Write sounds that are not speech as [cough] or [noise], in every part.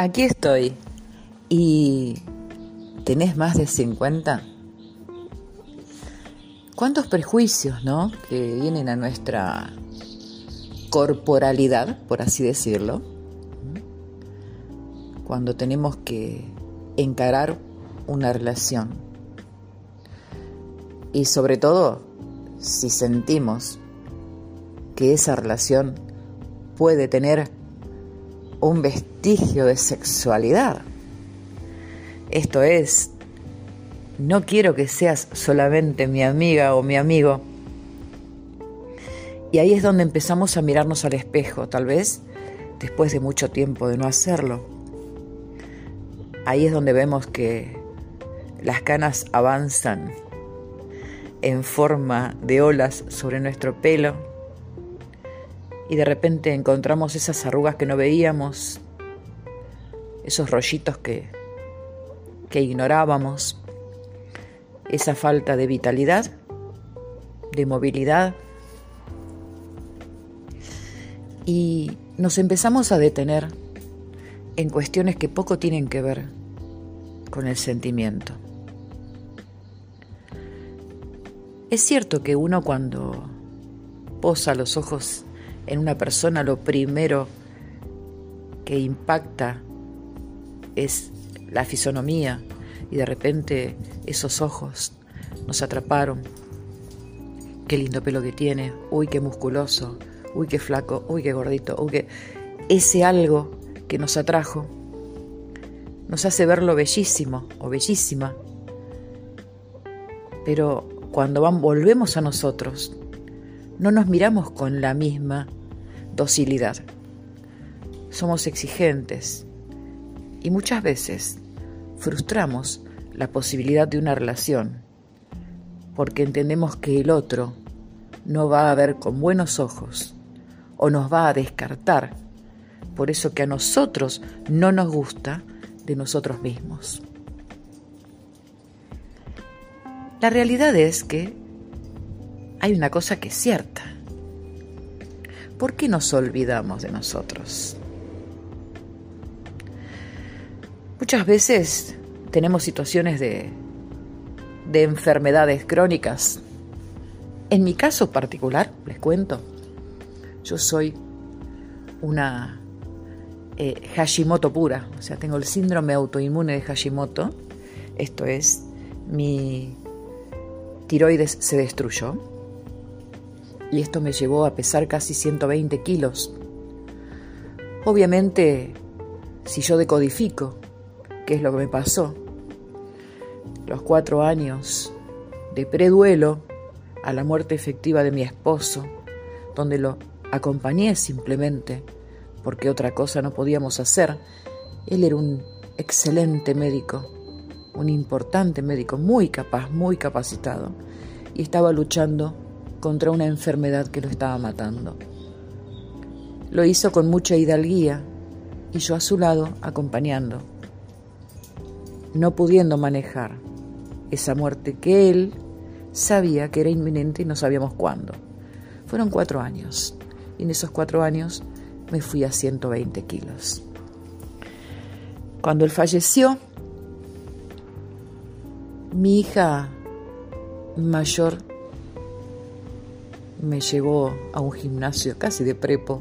Aquí estoy. ¿Y tenés más de 50? ¿Cuántos prejuicios, no? Que vienen a nuestra corporalidad, por así decirlo, cuando tenemos que encarar una relación. Y sobre todo, si sentimos que esa relación puede tener un vestigio de sexualidad. Esto es, no quiero que seas solamente mi amiga o mi amigo. Y ahí es donde empezamos a mirarnos al espejo, tal vez después de mucho tiempo de no hacerlo. Ahí es donde vemos que las canas avanzan en forma de olas sobre nuestro pelo y de repente encontramos esas arrugas que no veíamos, esos rollitos que, que ignorábamos, esa falta de vitalidad, de movilidad. Y nos empezamos a detener en cuestiones que poco tienen que ver con el sentimiento. Es cierto que uno cuando posa los ojos en una persona lo primero que impacta es la fisonomía y de repente esos ojos nos atraparon. Qué lindo pelo que tiene, uy, qué musculoso, uy, qué flaco, uy, qué gordito, uy. Ese algo que nos atrajo nos hace verlo bellísimo o bellísima. Pero cuando volvemos a nosotros, no nos miramos con la misma docilidad. Somos exigentes y muchas veces frustramos la posibilidad de una relación porque entendemos que el otro no va a ver con buenos ojos o nos va a descartar por eso que a nosotros no nos gusta de nosotros mismos. La realidad es que hay una cosa que es cierta. ¿Por qué nos olvidamos de nosotros? Muchas veces tenemos situaciones de, de enfermedades crónicas. En mi caso particular, les cuento, yo soy una eh, Hashimoto pura, o sea, tengo el síndrome autoinmune de Hashimoto, esto es, mi tiroides se destruyó, y esto me llevó a pesar casi 120 kilos. Obviamente, si yo decodifico qué es lo que me pasó, los cuatro años de preduelo a la muerte efectiva de mi esposo, donde lo acompañé simplemente porque otra cosa no podíamos hacer, él era un excelente médico, un importante médico, muy capaz, muy capacitado, y estaba luchando contra una enfermedad que lo estaba matando. Lo hizo con mucha hidalguía y yo a su lado acompañando, no pudiendo manejar esa muerte que él sabía que era inminente y no sabíamos cuándo. Fueron cuatro años y en esos cuatro años me fui a 120 kilos. Cuando él falleció, mi hija mayor me llevó a un gimnasio casi de prepo,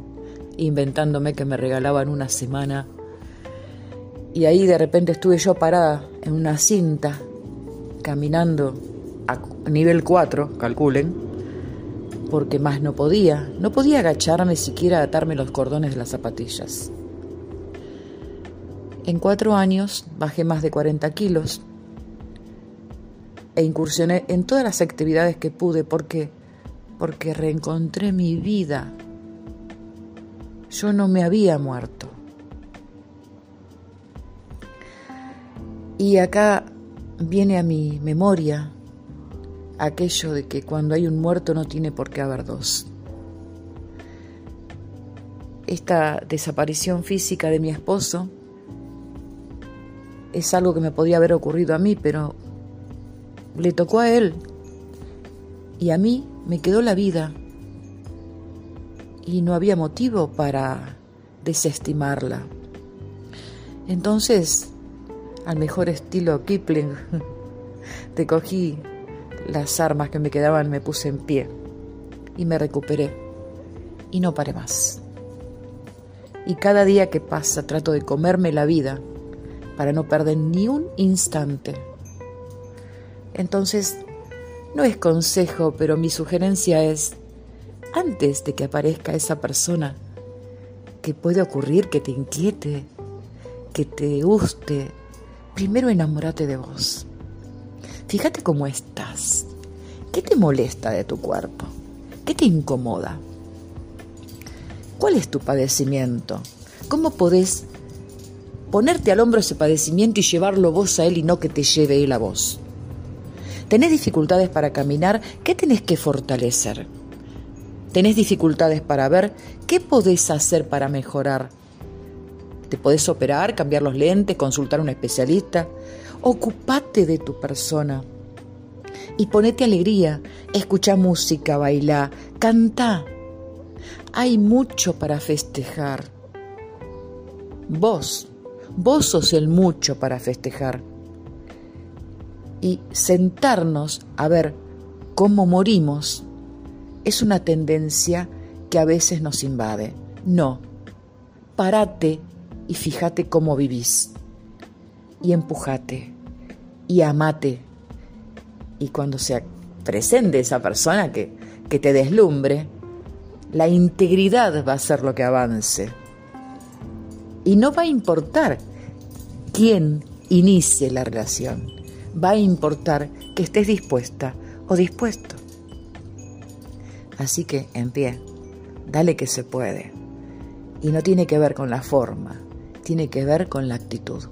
inventándome que me regalaban una semana. Y ahí de repente estuve yo parada en una cinta, caminando a nivel 4, calculen, porque más no podía, no podía agacharme siquiera atarme los cordones de las zapatillas. En cuatro años bajé más de 40 kilos e incursioné en todas las actividades que pude porque porque reencontré mi vida. Yo no me había muerto. Y acá viene a mi memoria aquello de que cuando hay un muerto no tiene por qué haber dos. Esta desaparición física de mi esposo es algo que me podía haber ocurrido a mí, pero le tocó a él. Y a mí me quedó la vida y no había motivo para desestimarla. Entonces, al mejor estilo Kipling, [laughs] te cogí las armas que me quedaban, me puse en pie y me recuperé y no paré más. Y cada día que pasa trato de comerme la vida para no perder ni un instante. Entonces, no es consejo, pero mi sugerencia es, antes de que aparezca esa persona que puede ocurrir que te inquiete, que te guste, primero enamórate de vos. Fíjate cómo estás. ¿Qué te molesta de tu cuerpo? ¿Qué te incomoda? ¿Cuál es tu padecimiento? ¿Cómo podés ponerte al hombro ese padecimiento y llevarlo vos a él y no que te lleve él a vos? ¿Tenés dificultades para caminar? ¿Qué tenés que fortalecer? ¿Tenés dificultades para ver? ¿Qué podés hacer para mejorar? ¿Te podés operar, cambiar los lentes, consultar a un especialista? Ocupate de tu persona y ponete alegría, escucha música, baila, canta. Hay mucho para festejar. Vos, vos sos el mucho para festejar. Y sentarnos a ver cómo morimos es una tendencia que a veces nos invade. No, parate y fíjate cómo vivís. Y empujate y amate. Y cuando se presente esa persona que, que te deslumbre, la integridad va a ser lo que avance. Y no va a importar quién inicie la relación. Va a importar que estés dispuesta o dispuesto. Así que en pie, dale que se puede. Y no tiene que ver con la forma, tiene que ver con la actitud.